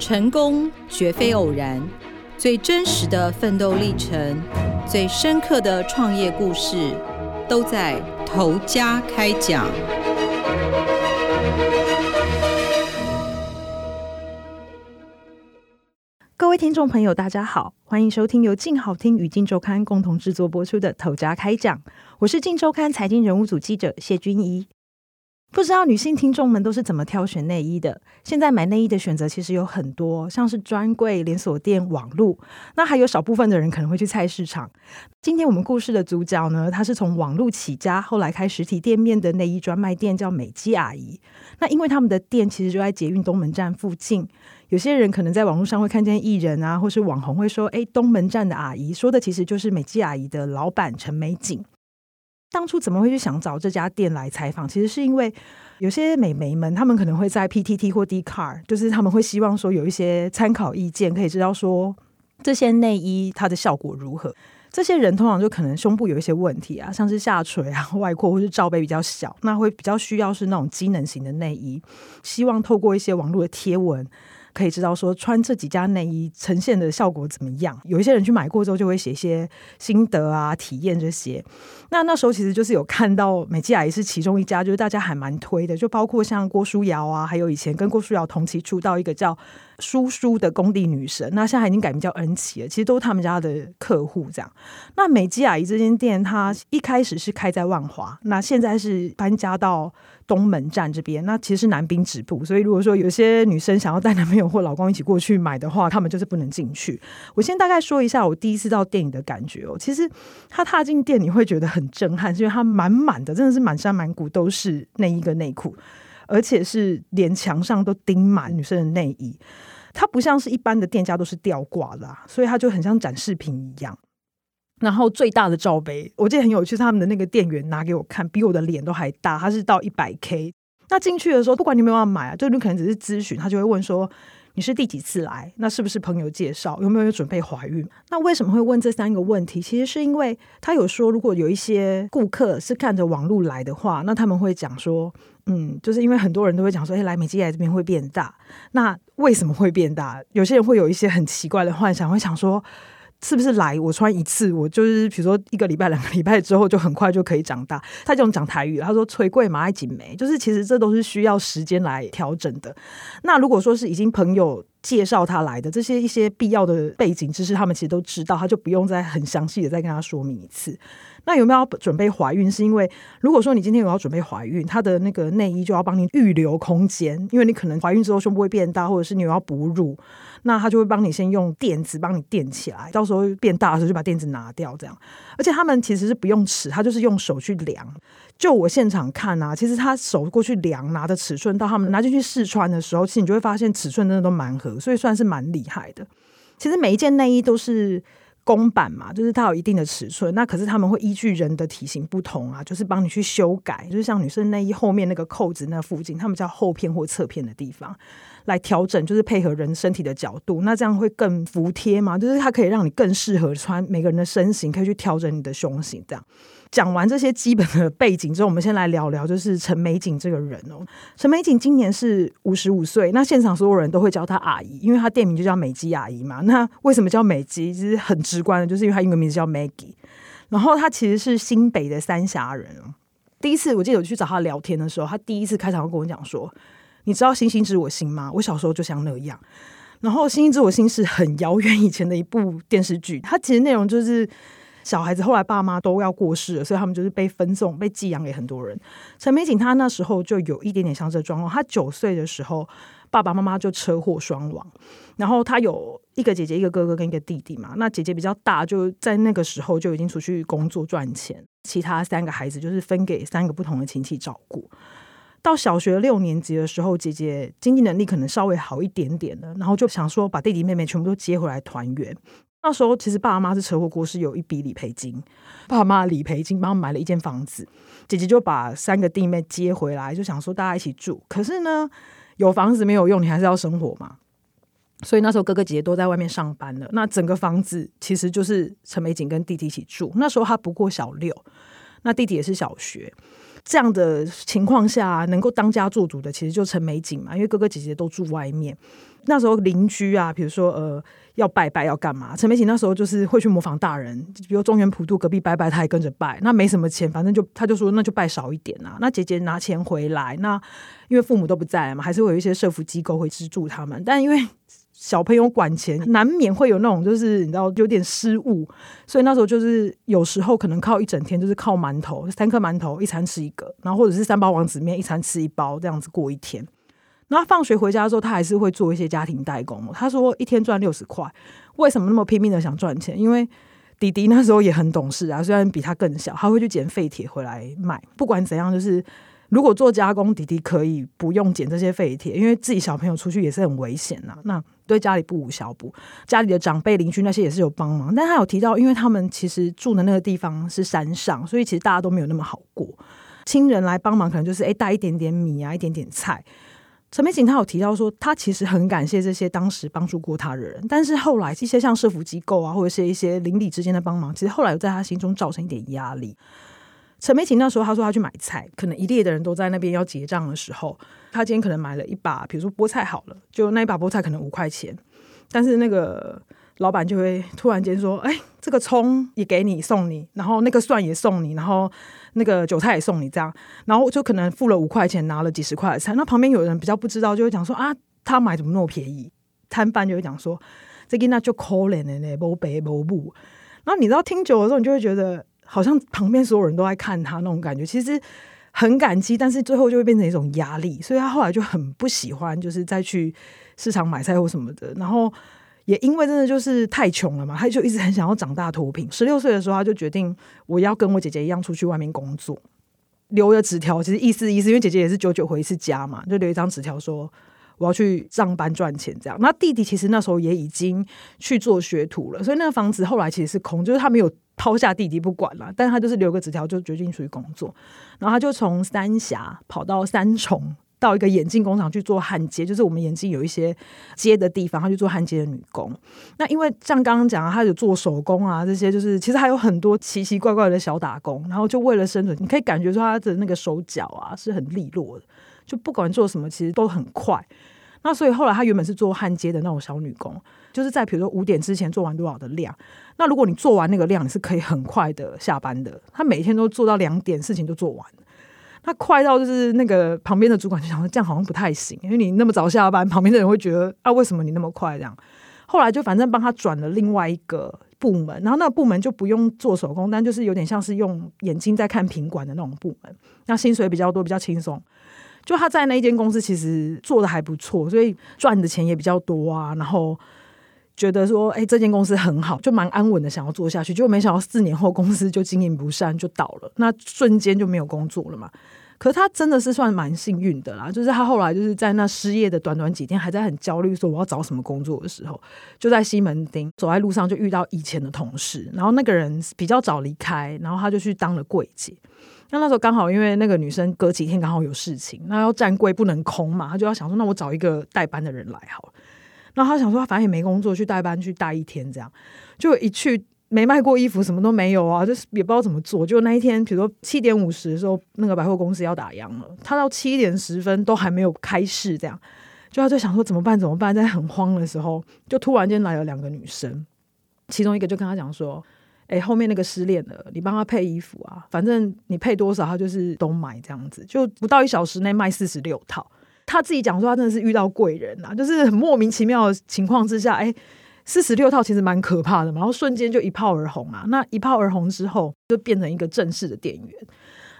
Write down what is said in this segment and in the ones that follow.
成功绝非偶然，最真实的奋斗历程，最深刻的创业故事，都在头家开讲。各位听众朋友，大家好，欢迎收听由静好听与静周刊共同制作播出的《头家开讲》，我是静周刊财经人物组记者谢君怡。不知道女性听众们都是怎么挑选内衣的？现在买内衣的选择其实有很多，像是专柜、连锁店、网路，那还有少部分的人可能会去菜市场。今天我们故事的主角呢，她是从网路起家，后来开实体店面的内衣专卖店，叫美姬阿姨。那因为他们的店其实就在捷运东门站附近，有些人可能在网络上会看见艺人啊，或是网红会说：“哎，东门站的阿姨。”说的其实就是美姬阿姨的老板陈美景。当初怎么会去想找这家店来采访？其实是因为有些美眉们，她们可能会在 PTT 或 d c a r 就是他们会希望说有一些参考意见，可以知道说这些内衣它的效果如何。这些人通常就可能胸部有一些问题啊，像是下垂啊、外扩或是罩杯比较小，那会比较需要是那种机能型的内衣。希望透过一些网络的贴文。可以知道说穿这几家内衣呈现的效果怎么样？有一些人去买过之后就会写一些心得啊、体验这些。那那时候其实就是有看到美肌阿姨是其中一家，就是大家还蛮推的，就包括像郭书瑶啊，还有以前跟郭书瑶同期出道一个叫叔叔的工地女神，那现在已经改名叫恩琪了，其实都是他们家的客户这样。那美肌阿姨这间店，它一开始是开在万华，那现在是搬家到。东门站这边，那其实是南滨止步，所以如果说有些女生想要带男朋友或老公一起过去买的话，他们就是不能进去。我先大概说一下我第一次到店里的感觉哦。其实他踏进店，你会觉得很震撼，是因为它满满的，真的是满山满谷都是内衣跟内裤，而且是连墙上都钉满女生的内衣。它不像是一般的店家都是吊挂啦，所以它就很像展示品一样。然后最大的罩杯，我记得很有趣，他们的那个店员拿给我看，比我的脸都还大，它是到一百 K。那进去的时候，不管你有没有买啊，就你可能只是咨询，他就会问说你是第几次来，那是不是朋友介绍，有没有准备怀孕？那为什么会问这三个问题？其实是因为他有说，如果有一些顾客是看着网络来的话，那他们会讲说，嗯，就是因为很多人都会讲说，哎，来美肌来这边会变大，那为什么会变大？有些人会有一些很奇怪的幻想，会想说。是不是来我穿一次，我就是比如说一个礼拜、两个礼拜之后，就很快就可以长大？他这种讲台语，他说“崔贵马爱锦梅”，就是其实这都是需要时间来调整的。那如果说是已经朋友介绍他来的这些一些必要的背景知识，他们其实都知道，他就不用再很详细的再跟他说明一次。那有没有准备怀孕？是因为如果说你今天有要准备怀孕，他的那个内衣就要帮你预留空间，因为你可能怀孕之后胸部会变大，或者是你有要哺乳。那他就会帮你先用垫子帮你垫起来，到时候变大的时候就把垫子拿掉，这样。而且他们其实是不用尺，他就是用手去量。就我现场看啊，其实他手过去量拿的尺寸，到他们拿进去试穿的时候，其实你就会发现尺寸真的都蛮合，所以算是蛮厉害的。其实每一件内衣都是。公版嘛，就是它有一定的尺寸，那可是他们会依据人的体型不同啊，就是帮你去修改，就是像女生内衣后面那个扣子那附近，他们叫后片或侧片的地方来调整，就是配合人身体的角度，那这样会更服帖嘛，就是它可以让你更适合穿每个人的身形，可以去调整你的胸型这样。讲完这些基本的背景之后，我们先来聊聊，就是陈美景这个人哦。陈美景今年是五十五岁，那现场所有人都会叫她阿姨，因为她店名就叫美姬阿姨嘛。那为什么叫美姬？其实很直观的，就是因为她英文名字叫 Maggie。然后她其实是新北的三峡人哦。第一次我记得我去找她聊天的时候，她第一次开场跟我讲说：“你知道星星知我心吗？我小时候就像那样。”然后《星星知我心》是很遥远以前的一部电视剧，它其实内容就是。小孩子后来爸妈都要过世了，所以他们就是被分送、被寄养给很多人。陈美景她那时候就有一点点像这状况。她九岁的时候，爸爸妈妈就车祸双亡，然后她有一个姐姐、一个哥哥跟一个弟弟嘛。那姐姐比较大，就在那个时候就已经出去工作赚钱，其他三个孩子就是分给三个不同的亲戚照顾。到小学六年级的时候，姐姐经济能力可能稍微好一点点了，然后就想说把弟弟妹妹全部都接回来团圆。那时候其实爸爸妈妈是车祸过世，有一笔理赔金，爸爸妈理赔金帮买了一间房子，姐姐就把三个弟妹接回来，就想说大家一起住。可是呢，有房子没有用，你还是要生活嘛。所以那时候哥哥姐姐都在外面上班了，那整个房子其实就是陈美景跟弟弟一起住。那时候他不过小六，那弟弟也是小学。这样的情况下，能够当家做主的，其实就陈美景嘛，因为哥哥姐姐都住外面。那时候邻居啊，比如说呃要拜拜要干嘛，陈美琴那时候就是会去模仿大人，比如中原普渡隔壁拜拜，他也跟着拜。那没什么钱，反正就他就说那就拜少一点啊。那姐姐拿钱回来，那因为父母都不在嘛，还是会有一些社福机构会资助他们。但因为小朋友管钱，难免会有那种就是你知道有点失误，所以那时候就是有时候可能靠一整天，就是靠馒头三颗馒头一餐吃一个，然后或者是三包王子面一餐吃一包这样子过一天。那放学回家之后，他还是会做一些家庭代工。他说一天赚六十块，为什么那么拼命的想赚钱？因为弟弟那时候也很懂事啊，虽然比他更小，他会去捡废铁回来卖。不管怎样，就是如果做加工，弟弟可以不用捡这些废铁，因为自己小朋友出去也是很危险呐。那对家里不无小补，家里的长辈、邻居那些也是有帮忙。但他有提到，因为他们其实住的那个地方是山上，所以其实大家都没有那么好过。亲人来帮忙，可能就是哎带一点点米啊，一点点菜。陈美景她有提到说，她其实很感谢这些当时帮助过她的人，但是后来一些像社福机构啊，或者是一些邻里之间的帮忙，其实后来有在她心中造成一点压力。陈美琴那时候她说她去买菜，可能一列的人都在那边要结账的时候，她今天可能买了一把，比如说菠菜好了，就那一把菠菜可能五块钱，但是那个。老板就会突然间说：“哎，这个葱也给你送你，然后那个蒜也送你，然后那个韭菜也送你，这样，然后就可能付了五块钱，拿了几十块的菜。那旁边有人比较不知道，就会讲说啊，他买怎么那么便宜？摊贩就会讲说，这个那就可怜的呢，不白不不。然后你知道听久的时候，你就会觉得好像旁边所有人都在看他那种感觉，其实很感激，但是最后就会变成一种压力。所以他后来就很不喜欢，就是再去市场买菜或什么的，然后。”也因为真的就是太穷了嘛，他就一直很想要长大脱贫。十六岁的时候，他就决定我要跟我姐姐一样出去外面工作，留了纸条，其实意思意思，因为姐姐也是久久回一次家嘛，就留一张纸条说我要去上班赚钱这样。那弟弟其实那时候也已经去做学徒了，所以那个房子后来其实是空，就是他没有抛下弟弟不管了，但他就是留个纸条，就决定出去工作。然后他就从三峡跑到三重。到一个眼镜工厂去做焊接，就是我们眼镜有一些接的地方，他去做焊接的女工。那因为像刚刚讲，他有做手工啊，这些就是其实还有很多奇奇怪怪的小打工。然后就为了生存，你可以感觉说他的那个手脚啊是很利落的，就不管做什么其实都很快。那所以后来他原本是做焊接的那种小女工，就是在比如说五点之前做完多少的量，那如果你做完那个量，你是可以很快的下班的。他每天都做到两点，事情就做完。他快到就是那个旁边的主管就想说这样好像不太行，因为你那么早下班，旁边的人会觉得啊为什么你那么快这样？后来就反正帮他转了另外一个部门，然后那个部门就不用做手工，但就是有点像是用眼睛在看品管的那种部门，那薪水比较多，比较轻松。就他在那一间公司其实做的还不错，所以赚的钱也比较多啊，然后。觉得说，哎，这间公司很好，就蛮安稳的，想要做下去。结果没想到四年后公司就经营不善，就倒了。那瞬间就没有工作了嘛。可是他真的是算蛮幸运的啦，就是他后来就是在那失业的短短几天，还在很焦虑说我要找什么工作的时候，就在西门町走在路上就遇到以前的同事，然后那个人比较早离开，然后他就去当了柜姐。那那时候刚好因为那个女生隔几天刚好有事情，那要站柜不能空嘛，他就要想说，那我找一个代班的人来好了。然后他想说，反正也没工作，去代班去带一天，这样就一去没卖过衣服，什么都没有啊，就是也不知道怎么做。就那一天，比如说七点五十的时候，那个百货公司要打烊了，他到七点十分都还没有开市，这样就他在想说怎么办？怎么办？在很慌的时候，就突然间来了两个女生，其中一个就跟他讲说：“哎，后面那个失恋了，你帮他配衣服啊，反正你配多少，他就是都买这样子，就不到一小时内卖四十六套。”他自己讲说，他真的是遇到贵人啊，就是很莫名其妙的情况之下，哎，四十六套其实蛮可怕的嘛，然后瞬间就一炮而红啊，那一炮而红之后，就变成一个正式的店员。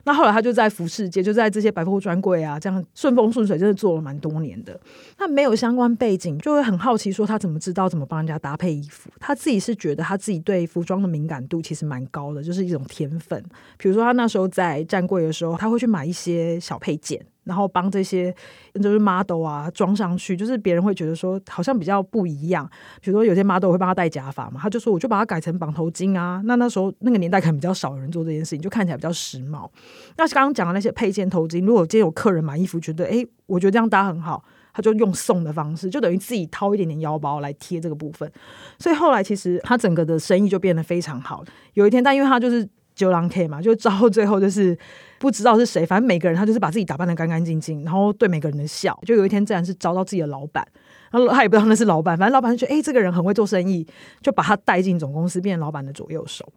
那后来他就在服饰界，就在这些百货专柜啊，这样顺风顺水，真的做了蛮多年的。他没有相关背景，就会很好奇说他怎么知道怎么帮人家搭配衣服。他自己是觉得他自己对服装的敏感度其实蛮高的，就是一种天分。比如说他那时候在站柜的时候，他会去买一些小配件。然后帮这些就是 model 啊装上去，就是别人会觉得说好像比较不一样。比如说有些 model 会帮他戴假发嘛，他就说我就把它改成绑头巾啊。那那时候那个年代可能比较少人做这件事情，就看起来比较时髦。那刚刚讲的那些配件头巾，如果今天有客人买衣服觉得哎，我觉得这样搭很好，他就用送的方式，就等于自己掏一点点腰包来贴这个部分。所以后来其实他整个的生意就变得非常好。有一天，但因为他就是九郎 K 嘛，就到最后就是。不知道是谁，反正每个人他就是把自己打扮的干干净净，然后对每个人的笑。就有一天，自然是招到自己的老板，然后他也不知道那是老板，反正老板就觉得哎，这个人很会做生意，就把他带进总公司，变成老板的左右手。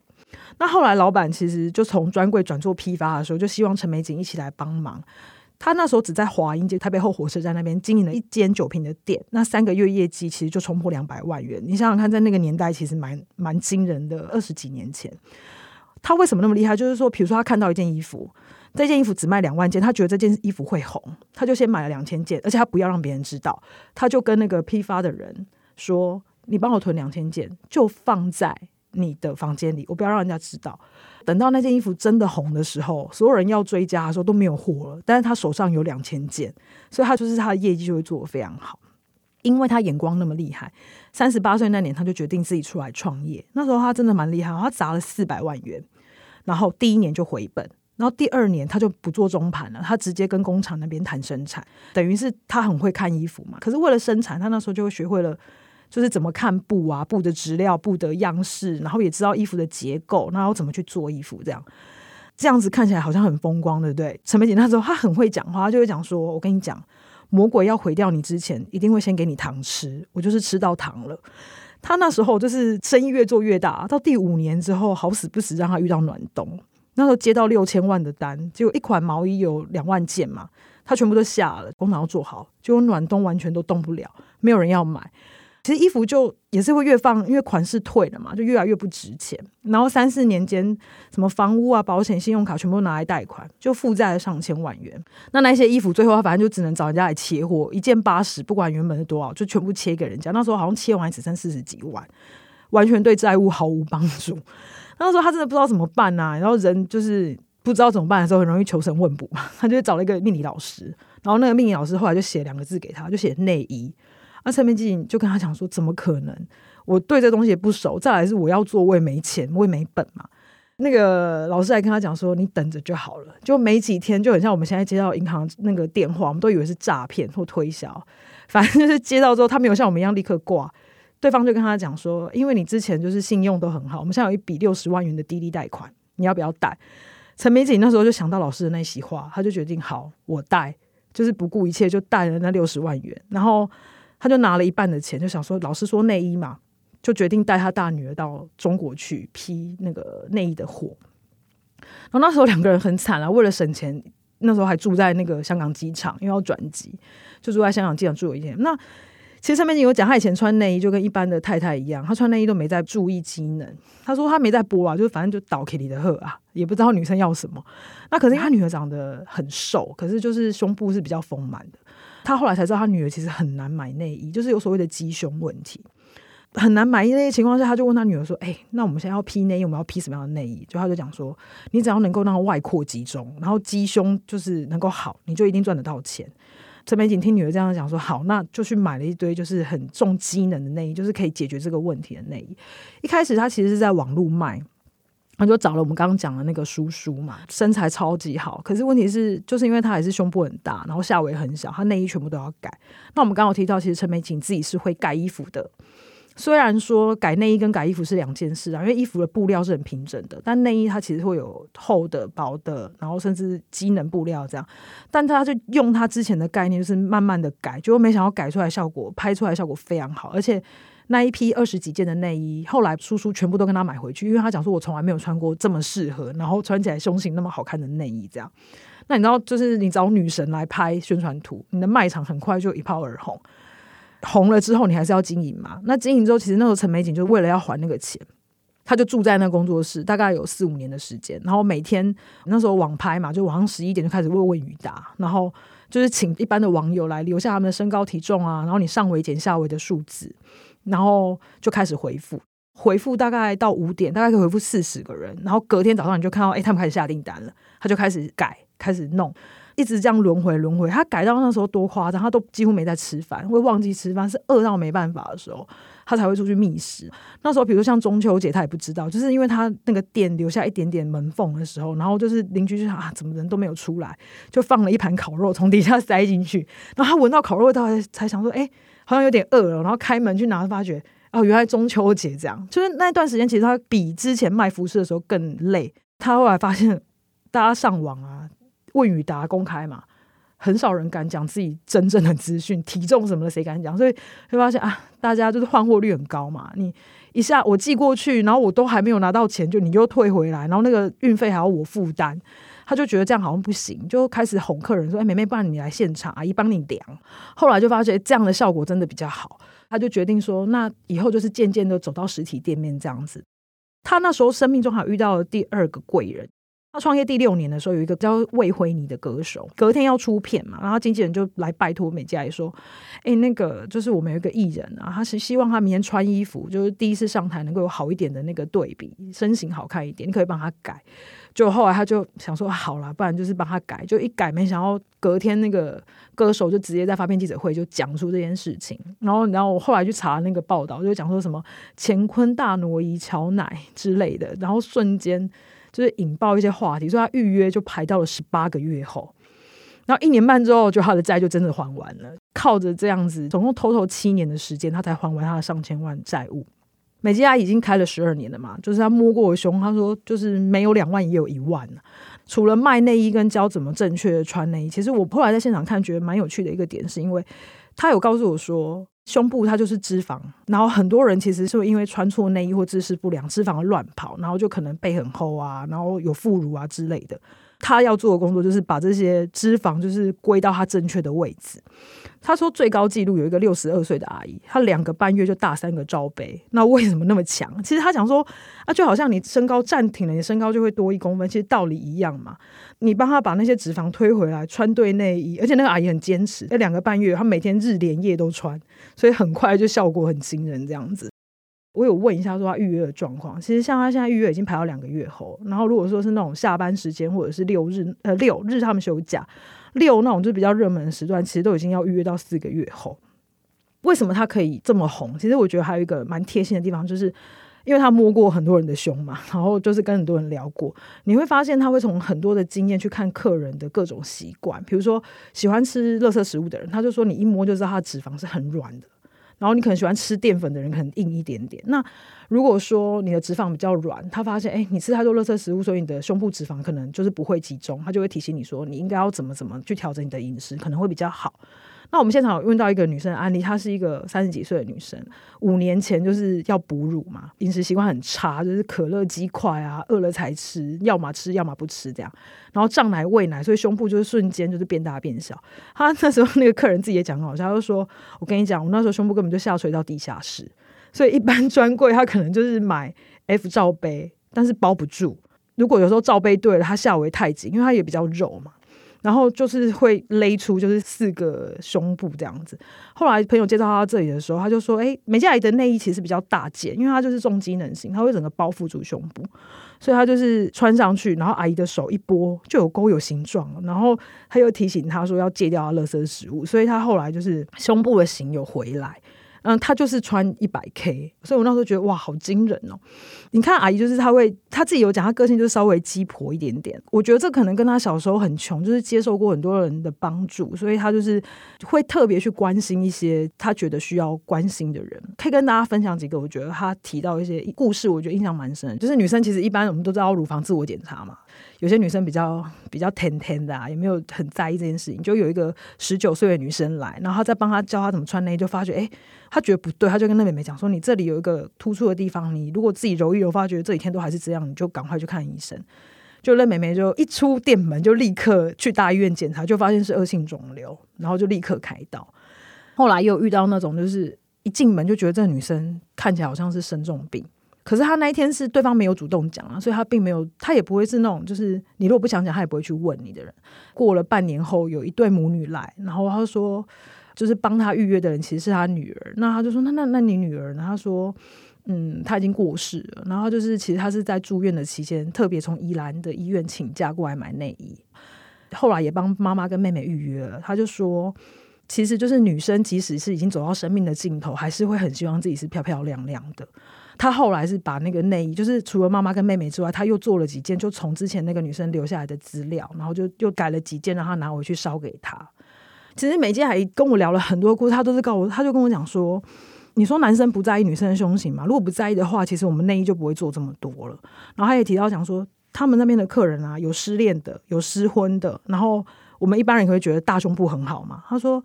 那后来老板其实就从专柜转做批发的时候，就希望陈美景一起来帮忙。他那时候只在华阴街台北后火车站那边经营了一间酒瓶的店，那三个月业绩其实就冲破两百万元。你想想看，在那个年代其实蛮蛮惊人的。二十几年前，他为什么那么厉害？就是说，比如说他看到一件衣服，这件衣服只卖两万件，他觉得这件衣服会红，他就先买了两千件，而且他不要让别人知道，他就跟那个批发的人说：“你帮我囤两千件，就放在你的房间里，我不要让人家知道。”等到那件衣服真的红的时候，所有人要追加的时候都没有货了。但是他手上有两千件，所以他就是他的业绩就会做得非常好，因为他眼光那么厉害。三十八岁那年，他就决定自己出来创业。那时候他真的蛮厉害，他砸了四百万元，然后第一年就回本，然后第二年他就不做中盘了，他直接跟工厂那边谈生产，等于是他很会看衣服嘛。可是为了生产，他那时候就会学会了。就是怎么看布啊，布的质料、布的样式，然后也知道衣服的结构，然后怎么去做衣服，这样这样子看起来好像很风光，对不对？陈美锦那时候他很会讲话，他就会讲说：“我跟你讲，魔鬼要毁掉你之前，一定会先给你糖吃。我就是吃到糖了。”他那时候就是生意越做越大，到第五年之后，好死不死让他遇到暖冬。那时候接到六千万的单，结果一款毛衣有两万件嘛，他全部都下了，工厂要做好，结果暖冬完全都动不了，没有人要买。其实衣服就也是会越放，因为款式退了嘛，就越来越不值钱。然后三四年间，什么房屋啊、保险、信用卡全部拿来贷款，就负债了上千万元。那那些衣服最后反正就只能找人家来切货，一件八十，不管原本是多少，就全部切给人家。那时候好像切完只剩四十几万，完全对债务毫无帮助。那时候他真的不知道怎么办呐，然后人就是不知道怎么办的时候，很容易求神问卜嘛。他就找了一个命理老师，然后那个命理老师后来就写两个字给他，就写内衣。那陈明基就跟他讲说：“怎么可能？我对这东西也不熟。再来是我要做，我也没钱，我也没本嘛。”那个老师还跟他讲说：“你等着就好了。”就没几天，就很像我们现在接到银行那个电话，我们都以为是诈骗或推销。反正就是接到之后，他没有像我们一样立刻挂，对方就跟他讲说：“因为你之前就是信用都很好，我们现在有一笔六十万元的滴滴贷款，你要不要贷？”陈美锦那时候就想到老师的那席话，他就决定好，我贷，就是不顾一切就贷了那六十万元，然后。他就拿了一半的钱，就想说老师说内衣嘛，就决定带他大女儿到中国去批那个内衣的货。然后那时候两个人很惨了，为了省钱，那时候还住在那个香港机场，因为要转机，就住在香港机场住了一天。那其实上面有讲，他以前穿内衣就跟一般的太太一样，他穿内衣都没在注意机能。他说他没在播啊，就反正就倒 Kitty 的喝啊，也不知道女生要什么。那可是他女儿长得很瘦，可是就是胸部是比较丰满的。他后来才知道，他女儿其实很难买内衣，就是有所谓的鸡胸问题，很难买。那些情况下，他就问他女儿说：“哎，那我们现在要批内衣，我们要批什么样的内衣？”就他就讲说：“你只要能够让外扩集中，然后鸡胸就是能够好，你就一定赚得到钱。”陈美锦听女儿这样讲说：“好，那就去买了一堆就是很重机能的内衣，就是可以解决这个问题的内衣。一开始她其实是在网络卖。”他就找了我们刚刚讲的那个叔叔嘛，身材超级好，可是问题是，就是因为他还是胸部很大，然后下围很小，他内衣全部都要改。那我们刚刚提到，其实陈美锦自己是会改衣服的。虽然说改内衣跟改衣服是两件事啊，因为衣服的布料是很平整的，但内衣它其实会有厚的、薄的，然后甚至机能布料这样。但他就用他之前的概念，就是慢慢的改，结果没想到改出来效果，拍出来效果非常好，而且。那一批二十几件的内衣，后来叔叔全部都跟他买回去，因为他讲说，我从来没有穿过这么适合，然后穿起来胸型那么好看的内衣。这样，那你知道，就是你找女神来拍宣传图，你的卖场很快就一炮而红。红了之后，你还是要经营嘛？那经营之后，其实那时候陈美景就为了要还那个钱，他就住在那工作室，大概有四五年的时间。然后每天那时候网拍嘛，就晚上十一点就开始问问雨答，然后就是请一般的网友来留下他们的身高体重啊，然后你上围减下围的数字。然后就开始回复，回复大概到五点，大概可以回复四十个人。然后隔天早上你就看到，哎，他们开始下订单了，他就开始改，开始弄，一直这样轮回轮回。他改到那时候多夸张，他都几乎没在吃饭，会忘记吃饭，是饿到没办法的时候，他才会出去觅食。那时候，比如像中秋节，他也不知道，就是因为他那个店留下一点点门缝的时候，然后就是邻居就想啊，怎么人都没有出来，就放了一盘烤肉从底下塞进去，然后他闻到烤肉味道，才想说，哎。好像有点饿了，然后开门去拿，发觉哦，原来中秋节这样。就是那一段时间，其实他比之前卖服饰的时候更累。他后来发现大家上网啊，问与答公开嘛，很少人敢讲自己真正的资讯，体重什么的谁敢讲？所以会发现啊，大家就是换货率很高嘛。你一下我寄过去，然后我都还没有拿到钱，就你又退回来，然后那个运费还要我负担，他就觉得这样好像不行，就开始哄客人说：“哎，妹妹，不然你来现场，阿姨帮你量。”后来就发觉这样的效果真的比较好，他就决定说：“那以后就是渐渐的走到实体店面这样子。”他那时候生命中还遇到了第二个贵人。他创业第六年的时候，有一个叫魏辉尼的歌手，隔天要出片嘛，然后经纪人就来拜托美嘉也说：“哎，那个就是我们有一个艺人啊，他是希望他明天穿衣服，就是第一次上台能够有好一点的那个对比，身形好看一点，你可以帮他改。”就后来他就想说：“好了，不然就是帮他改。”就一改，没想到隔天那个歌手就直接在发片记者会就讲出这件事情。然后，然后我后来去查那个报道，就讲说什么乾坤大挪移、乔奶之类的，然后瞬间。就是引爆一些话题，所以他预约就排到了十八个月后，然后一年半之后，就他的债就真的还完了。靠着这样子，总共偷偷七年的时间，他才还完他的上千万债务。美吉亚已经开了十二年了嘛，就是他摸过我胸，他说就是没有两万也有一万除了卖内衣跟教怎么正确的穿内衣，其实我后来在现场看，觉得蛮有趣的一个点，是因为他有告诉我说。胸部它就是脂肪，然后很多人其实是因为穿错内衣或姿势不良，脂肪乱跑，然后就可能背很厚啊，然后有副乳啊之类的。他要做的工作就是把这些脂肪就是归到他正确的位置。他说最高纪录有一个六十二岁的阿姨，她两个半月就大三个罩杯。那为什么那么强？其实他讲说啊，就好像你身高暂停了，你身高就会多一公分，其实道理一样嘛。你帮他把那些脂肪推回来，穿对内衣，而且那个阿姨很坚持，那两个半月她每天日连夜都穿，所以很快就效果很惊人这样子。我有问一下说他预约的状况，其实像他现在预约已经排到两个月后，然后如果说是那种下班时间或者是六日呃六日他们休假六那种就比较热门的时段，其实都已经要预约到四个月后。为什么他可以这么红？其实我觉得还有一个蛮贴心的地方，就是因为他摸过很多人的胸嘛，然后就是跟很多人聊过，你会发现他会从很多的经验去看客人的各种习惯，比如说喜欢吃垃圾食物的人，他就说你一摸就知道他的脂肪是很软的。然后你可能喜欢吃淀粉的人可能硬一点点。那如果说你的脂肪比较软，他发现哎，你吃太多垃圾食物，所以你的胸部脂肪可能就是不会集中，他就会提醒你说你应该要怎么怎么去调整你的饮食，可能会比较好。那我们现场有问到一个女生案例，她是一个三十几岁的女生，五年前就是要哺乳嘛，饮食习惯很差，就是可乐鸡块啊，饿了才吃，要么吃要么不吃这样，然后胀奶喂奶，所以胸部就是瞬间就是变大变小。她 那时候那个客人自己也讲好笑，就说：“我跟你讲，我那时候胸部根本就下垂到地下室，所以一般专柜他可能就是买 F 罩杯，但是包不住。如果有时候罩杯对了，它下围太紧，因为它也比较肉嘛。”然后就是会勒出就是四个胸部这样子。后来朋友介绍他这里的时候，他就说：“哎，美嘉怡的内衣其实比较大件，因为它就是重机能型，它会整个包覆住胸部，所以他就是穿上去，然后阿姨的手一拨就有勾有形状了。然后他又提醒他说要戒掉他垃圾食物，所以他后来就是胸部的型有回来。”嗯，他就是穿一百 K，所以我那时候觉得哇，好惊人哦！你看阿姨，就是她会，她自己有讲，她个性就稍微鸡婆一点点。我觉得这可能跟她小时候很穷，就是接受过很多人的帮助，所以她就是会特别去关心一些她觉得需要关心的人。可以跟大家分享几个，我觉得她提到一些故事，我觉得印象蛮深。就是女生其实一般我们都知道乳房自我检查嘛。有些女生比较比较甜甜的啊，也没有很在意这件事情。就有一个十九岁的女生来，然后在帮她教她怎么穿内衣，就发觉哎，她觉得不对，她就跟那妹妹讲说：“你这里有一个突出的地方，你如果自己揉一揉，发觉这几天都还是这样，你就赶快去看医生。”就那妹妹就一出店门就立刻去大医院检查，就发现是恶性肿瘤，然后就立刻开刀。后来又遇到那种就是一进门就觉得这个女生看起来好像是生重病。可是他那一天是对方没有主动讲啊，所以他并没有，他也不会是那种就是你如果不想讲，他也不会去问你的人。过了半年后，有一对母女来，然后他说，就是帮他预约的人其实是他女儿。那他就说，那那那你女儿呢？他说，嗯，他已经过世了。然后就是其实他是在住院的期间，特别从宜兰的医院请假过来买内衣。后来也帮妈妈跟妹妹预约了。他就说，其实就是女生即使是已经走到生命的尽头，还是会很希望自己是漂漂亮亮的。他后来是把那个内衣，就是除了妈妈跟妹妹之外，他又做了几件，就从之前那个女生留下来的资料，然后就又改了几件，让他拿回去烧给他。其实美姬还跟我聊了很多故事，他都是告我，他就跟我讲说：“你说男生不在意女生的胸型嘛？如果不在意的话，其实我们内衣就不会做这么多了。”然后他也提到讲说，他们那边的客人啊，有失恋的，有失婚的，然后我们一般人会觉得大胸部很好嘛。他说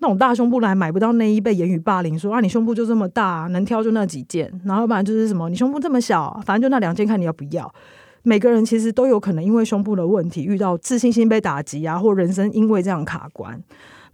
那种大胸部来买不到内衣，被言语霸凌，说啊你胸部就这么大，能挑就那几件，然后不然就是什么你胸部这么小，反正就那两件，看你要不要。每个人其实都有可能因为胸部的问题遇到自信心被打击啊，或人生因为这样卡关。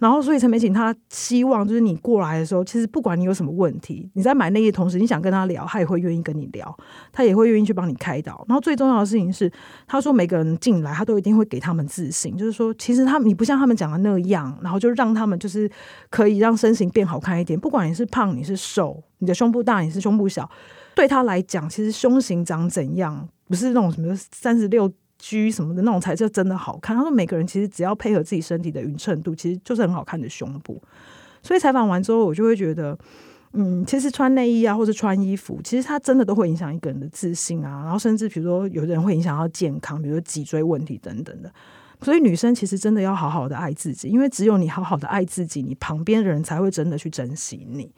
然后，所以陈美锦她希望就是你过来的时候，其实不管你有什么问题，你在买内衣的同时，你想跟他聊，他也会愿意跟你聊，他也会愿意去帮你开导。然后最重要的事情是，他说每个人进来，他都一定会给他们自信，就是说，其实他你不像他们讲的那样，然后就让他们就是可以让身形变好看一点。不管你是胖，你是瘦，你的胸部大，你是胸部小，对他来讲，其实胸型长怎样，不是那种什么三十六。G 什么的那种才是真的好看。他说每个人其实只要配合自己身体的匀称度，其实就是很好看的胸部。所以采访完之后，我就会觉得，嗯，其实穿内衣啊，或者穿衣服，其实它真的都会影响一个人的自信啊。然后甚至比如说，有的人会影响到健康，比如说脊椎问题等等的。所以女生其实真的要好好的爱自己，因为只有你好好的爱自己，你旁边的人才会真的去珍惜你。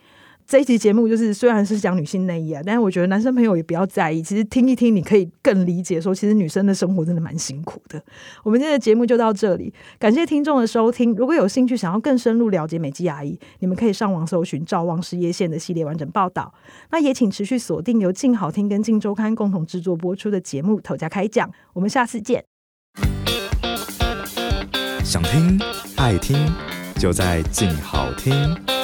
这一期节目就是虽然是讲女性内衣啊，但是我觉得男生朋友也不要在意。其实听一听，你可以更理解说，其实女生的生活真的蛮辛苦的。我们今天的节目就到这里，感谢听众的收听。如果有兴趣想要更深入了解美肌阿姨，你们可以上网搜寻赵望事业线的系列完整报道。那也请持续锁定由静好听跟静周刊共同制作播出的节目《头家开讲》。我们下次见。想听爱听，就在静好听。